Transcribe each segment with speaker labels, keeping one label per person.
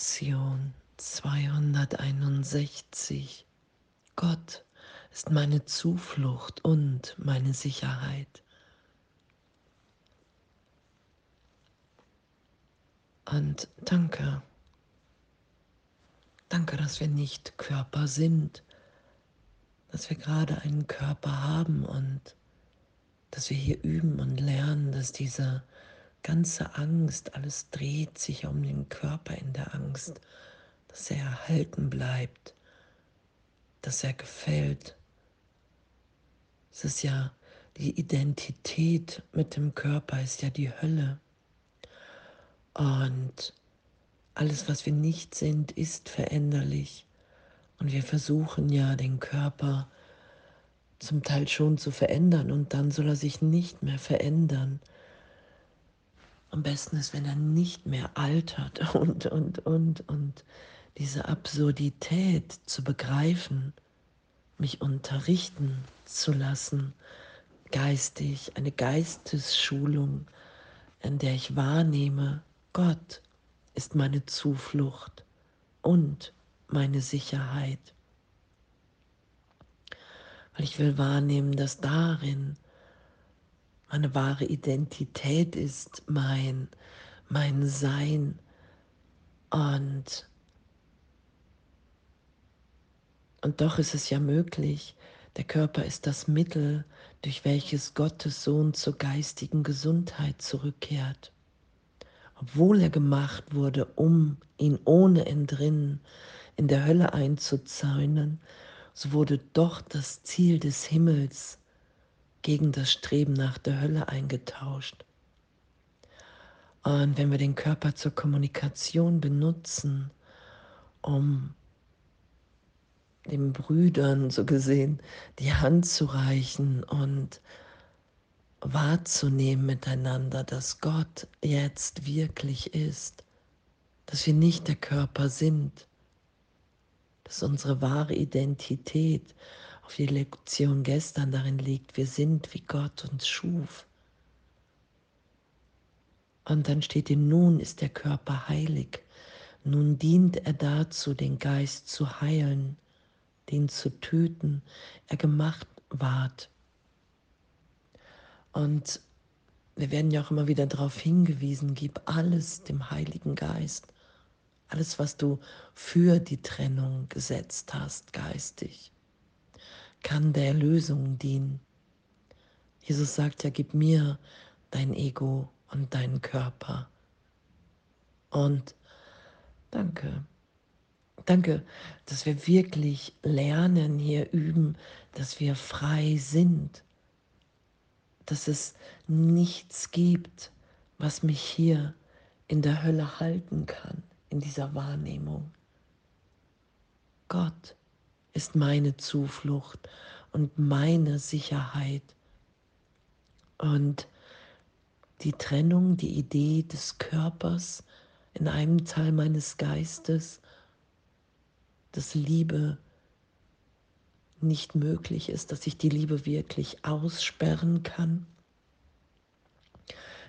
Speaker 1: Lektion 261. Gott ist meine Zuflucht und meine Sicherheit. Und danke. Danke, dass wir nicht Körper sind, dass wir gerade einen Körper haben und dass wir hier üben und lernen, dass diese ganze Angst, alles dreht sich um den Körper in der Angst, dass er erhalten bleibt, dass er gefällt. Es ist ja die Identität mit dem Körper ist ja die Hölle. Und alles, was wir nicht sind, ist veränderlich. Und wir versuchen ja den Körper zum Teil schon zu verändern und dann soll er sich nicht mehr verändern. Am besten ist, wenn er nicht mehr altert und, und, und, und diese Absurdität zu begreifen, mich unterrichten zu lassen, geistig, eine Geistesschulung, in der ich wahrnehme, Gott ist meine Zuflucht und meine Sicherheit. Weil ich will wahrnehmen, dass darin meine wahre Identität ist, mein, mein Sein. Und, und doch ist es ja möglich, der Körper ist das Mittel, durch welches Gottes Sohn zur geistigen Gesundheit zurückkehrt. Obwohl er gemacht wurde, um ihn ohne Entrinnen in der Hölle einzuzäunen, so wurde doch das Ziel des Himmels gegen das Streben nach der Hölle eingetauscht. Und wenn wir den Körper zur Kommunikation benutzen, um den Brüdern so gesehen die Hand zu reichen und wahrzunehmen miteinander, dass Gott jetzt wirklich ist, dass wir nicht der Körper sind, dass unsere wahre Identität auf die Lektion gestern darin liegt, wir sind wie Gott uns schuf. Und dann steht ihm, nun ist der Körper heilig, nun dient er dazu, den Geist zu heilen, den zu töten, er gemacht ward. Und wir werden ja auch immer wieder darauf hingewiesen, gib alles dem Heiligen Geist. Alles, was du für die Trennung gesetzt hast, geistig kann der Erlösung dienen. Jesus sagt ja, gib mir dein Ego und deinen Körper. Und danke. Danke, dass wir wirklich lernen, hier üben, dass wir frei sind. Dass es nichts gibt, was mich hier in der Hölle halten kann, in dieser Wahrnehmung. Gott ist meine Zuflucht und meine Sicherheit. Und die Trennung, die Idee des Körpers in einem Teil meines Geistes, dass Liebe nicht möglich ist, dass ich die Liebe wirklich aussperren kann,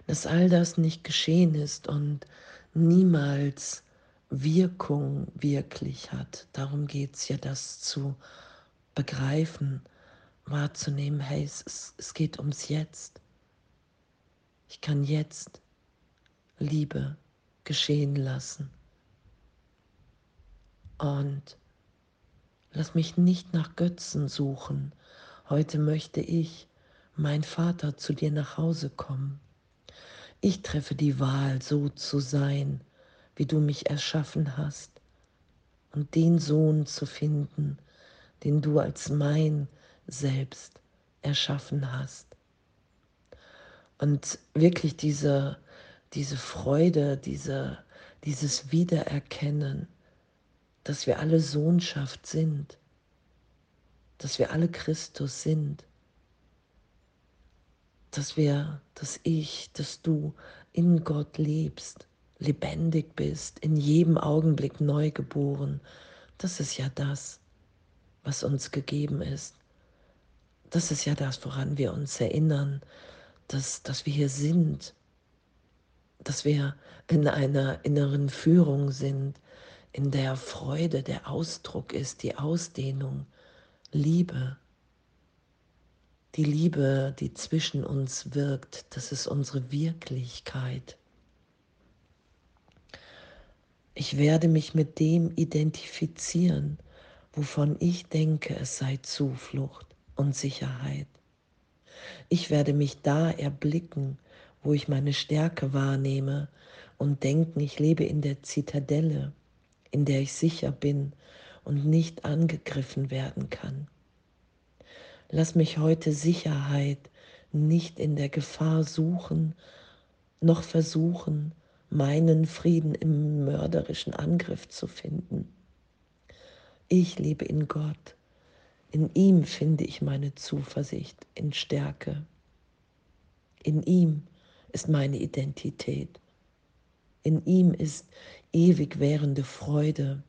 Speaker 1: dass all das nicht geschehen ist und niemals Wirkung wirklich hat. Darum geht es ja, das zu begreifen, wahrzunehmen, hey, es, es geht ums Jetzt. Ich kann jetzt Liebe geschehen lassen. Und lass mich nicht nach Götzen suchen. Heute möchte ich, mein Vater, zu dir nach Hause kommen. Ich treffe die Wahl, so zu sein, wie du mich erschaffen hast, und den Sohn zu finden, den du als mein Selbst erschaffen hast. Und wirklich diese, diese Freude, diese, dieses Wiedererkennen, dass wir alle Sohnschaft sind, dass wir alle Christus sind, dass wir, dass ich, dass du in Gott lebst lebendig bist, in jedem Augenblick neu geboren. Das ist ja das, was uns gegeben ist. Das ist ja das, woran wir uns erinnern, dass, dass wir hier sind. dass wir in einer inneren Führung sind, in der Freude der Ausdruck ist, die Ausdehnung, Liebe. Die Liebe, die zwischen uns wirkt, das ist unsere Wirklichkeit. Ich werde mich mit dem identifizieren, wovon ich denke, es sei Zuflucht und Sicherheit. Ich werde mich da erblicken, wo ich meine Stärke wahrnehme und denken, ich lebe in der Zitadelle, in der ich sicher bin und nicht angegriffen werden kann. Lass mich heute Sicherheit nicht in der Gefahr suchen, noch versuchen, meinen Frieden im mörderischen Angriff zu finden. Ich lebe in Gott. In ihm finde ich meine Zuversicht in Stärke. In ihm ist meine Identität. In ihm ist ewig währende Freude.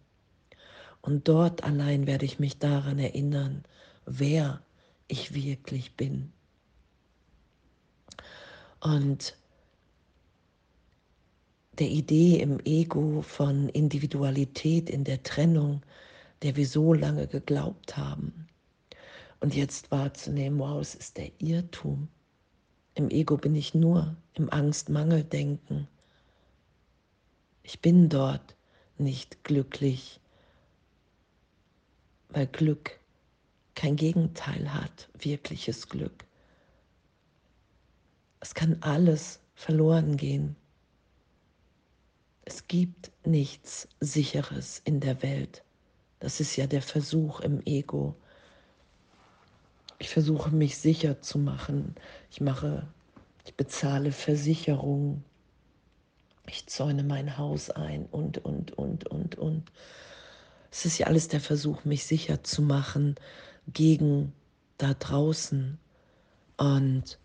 Speaker 1: Und dort allein werde ich mich daran erinnern, wer ich wirklich bin. Und der Idee im Ego von Individualität in der Trennung, der wir so lange geglaubt haben. Und jetzt wahrzunehmen, wow, es ist der Irrtum. Im Ego bin ich nur im Angst-Mangel-Denken. Ich bin dort nicht glücklich, weil Glück kein Gegenteil hat, wirkliches Glück. Es kann alles verloren gehen. Es gibt nichts Sicheres in der Welt. Das ist ja der Versuch im Ego. Ich versuche mich sicher zu machen. Ich mache, ich bezahle Versicherung. Ich zäune mein Haus ein und, und, und, und, und. Es ist ja alles der Versuch, mich sicher zu machen gegen da draußen. Und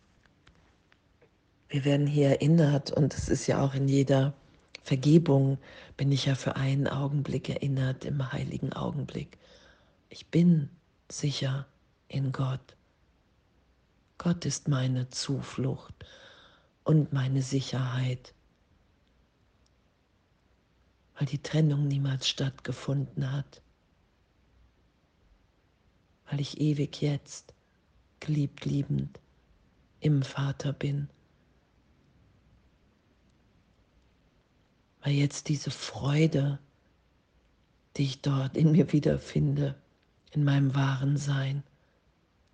Speaker 1: wir werden hier erinnert, und es ist ja auch in jeder Vergebung bin ich ja für einen Augenblick erinnert, im heiligen Augenblick. Ich bin sicher in Gott. Gott ist meine Zuflucht und meine Sicherheit, weil die Trennung niemals stattgefunden hat, weil ich ewig jetzt, geliebt, liebend, im Vater bin. Weil jetzt diese Freude, die ich dort in mir wiederfinde, in meinem wahren Sein,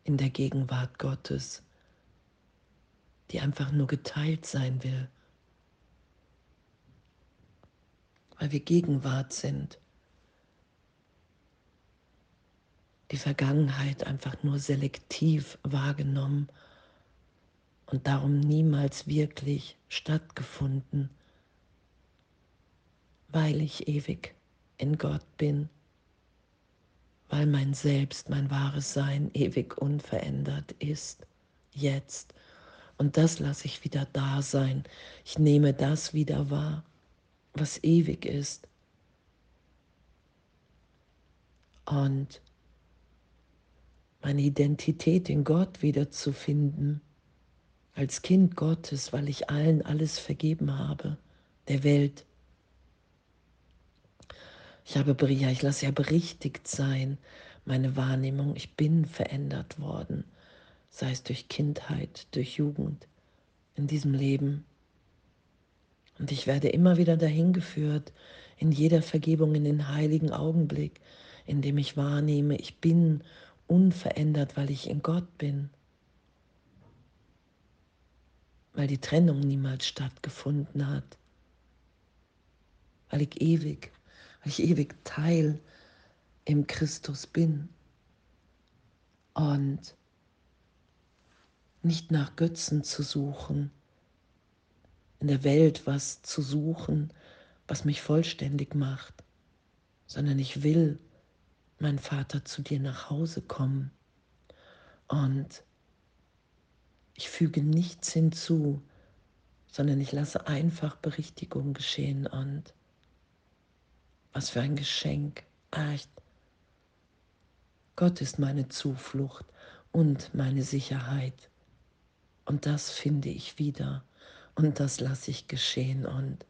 Speaker 1: in der Gegenwart Gottes, die einfach nur geteilt sein will, weil wir Gegenwart sind. Die Vergangenheit einfach nur selektiv wahrgenommen und darum niemals wirklich stattgefunden weil ich ewig in Gott bin, weil mein Selbst, mein wahres Sein ewig unverändert ist, jetzt. Und das lasse ich wieder da sein. Ich nehme das wieder wahr, was ewig ist. Und meine Identität in Gott wiederzufinden, als Kind Gottes, weil ich allen alles vergeben habe, der Welt, ich habe, ja, ich lasse ja berichtigt sein, meine Wahrnehmung. Ich bin verändert worden, sei es durch Kindheit, durch Jugend, in diesem Leben. Und ich werde immer wieder dahin geführt, in jeder Vergebung, in den heiligen Augenblick, in dem ich wahrnehme, ich bin unverändert, weil ich in Gott bin. Weil die Trennung niemals stattgefunden hat. Weil ich ewig weil ich ewig Teil im Christus bin. Und nicht nach Götzen zu suchen, in der Welt was zu suchen, was mich vollständig macht, sondern ich will, mein Vater, zu dir nach Hause kommen. Und ich füge nichts hinzu, sondern ich lasse einfach Berichtigung geschehen und was für ein Geschenk. Echt. Gott ist meine Zuflucht und meine Sicherheit. Und das finde ich wieder. Und das lasse ich geschehen. Und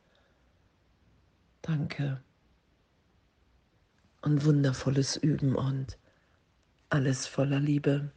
Speaker 1: danke. Und wundervolles Üben und alles voller Liebe.